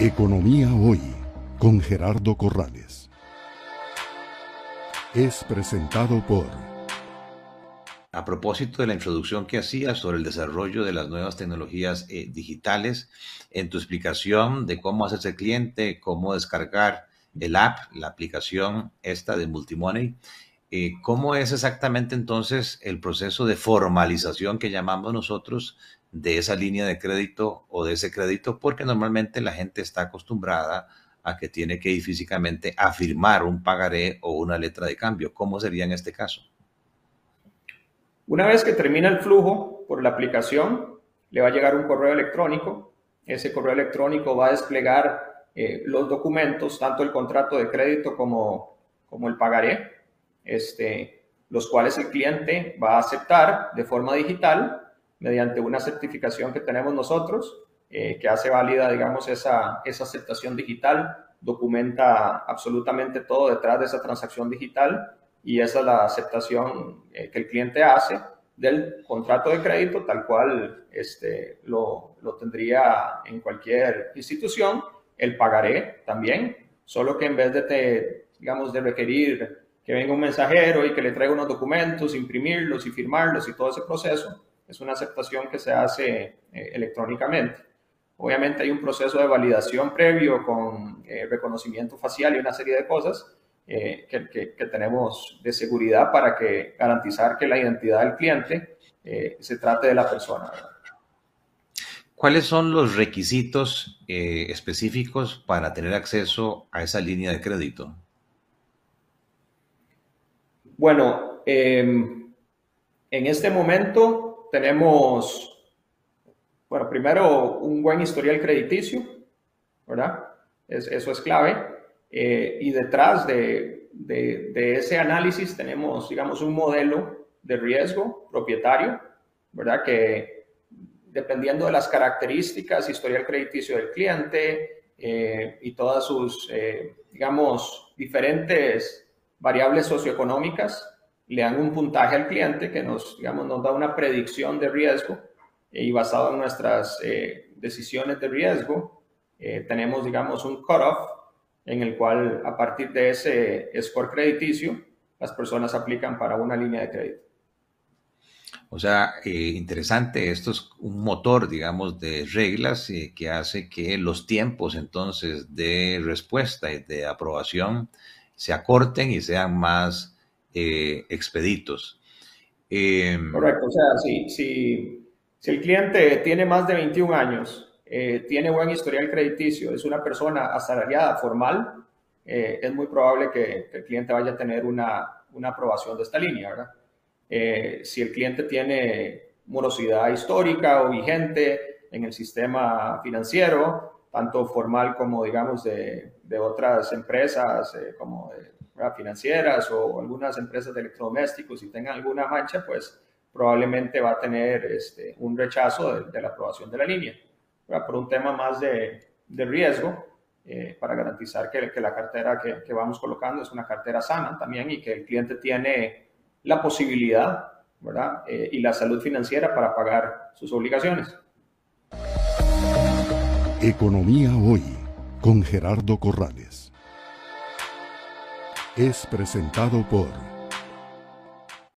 Economía Hoy con Gerardo Corrales. Es presentado por... A propósito de la introducción que hacía sobre el desarrollo de las nuevas tecnologías eh, digitales, en tu explicación de cómo hacerse cliente, cómo descargar el app, la aplicación esta de Multimoney, eh, ¿cómo es exactamente entonces el proceso de formalización que llamamos nosotros de esa línea de crédito o de ese crédito, porque normalmente la gente está acostumbrada a que tiene que ir físicamente a firmar un pagaré o una letra de cambio. ¿Cómo sería en este caso? Una vez que termina el flujo por la aplicación, le va a llegar un correo electrónico. Ese correo electrónico va a desplegar eh, los documentos, tanto el contrato de crédito como, como el pagaré, este, los cuales el cliente va a aceptar de forma digital mediante una certificación que tenemos nosotros, eh, que hace válida, digamos, esa, esa aceptación digital, documenta absolutamente todo detrás de esa transacción digital y esa es la aceptación eh, que el cliente hace del contrato de crédito tal cual este, lo, lo tendría en cualquier institución, el pagaré también, solo que en vez de, te, digamos, de requerir que venga un mensajero y que le traiga unos documentos, imprimirlos y firmarlos y todo ese proceso, es una aceptación que se hace eh, electrónicamente. Obviamente hay un proceso de validación previo con eh, reconocimiento facial y una serie de cosas eh, que, que, tenemos de seguridad para que garantizar que la identidad del cliente se trate de la persona. ¿Cuáles son los requisitos específicos para tener acceso a esa línea de crédito? Bueno, em, en este momento tenemos, bueno, primero un buen historial crediticio, ¿verdad? eso es clave. Eh, y detrás de, de, ese análisis tenemos, digamos, un modelo de riesgo propietario, ¿verdad? Que dependiendo de las características, historial crediticio del cliente eh, y todas sus, eh, digamos, diferentes variables socioeconómicas, le dan un puntaje al cliente que nos, digamos, nos da una predicción de riesgo y basado en nuestras eh, decisiones de riesgo, eh, tenemos, digamos, un cutoff en el cual a partir de ese score crediticio, las personas aplican para una línea de crédito. O sea, eh, interesante, esto es un motor, digamos, de reglas que hace que los tiempos entonces de respuesta y de aprobación se acorten y sean más eh, expeditos. Em, Correcto, o sea, si, si, si, el cliente tiene más de 21 años, eh, tiene buen historial crediticio, es una persona asalariada formal, eh, es muy probable que, el cliente vaya a tener una, una aprobación de esta línea, ¿verdad? si el cliente tiene morosidad histórica o vigente en el sistema financiero, tanto formal como, digamos, de, de otras empresas, como de financieras o algunas empresas de electrodomésticos, y tengan alguna mancha, pues probablemente va a tener este, un rechazo de, la aprobación de la línea, por un tema más de, de riesgo, eh, para garantizar que, que la cartera que, que, vamos colocando es una cartera sana también y que el cliente tiene la posibilidad ¿verdad? Eh, y la salud financiera para pagar sus obligaciones. Economía Hoy con Gerardo Corrales es presentado por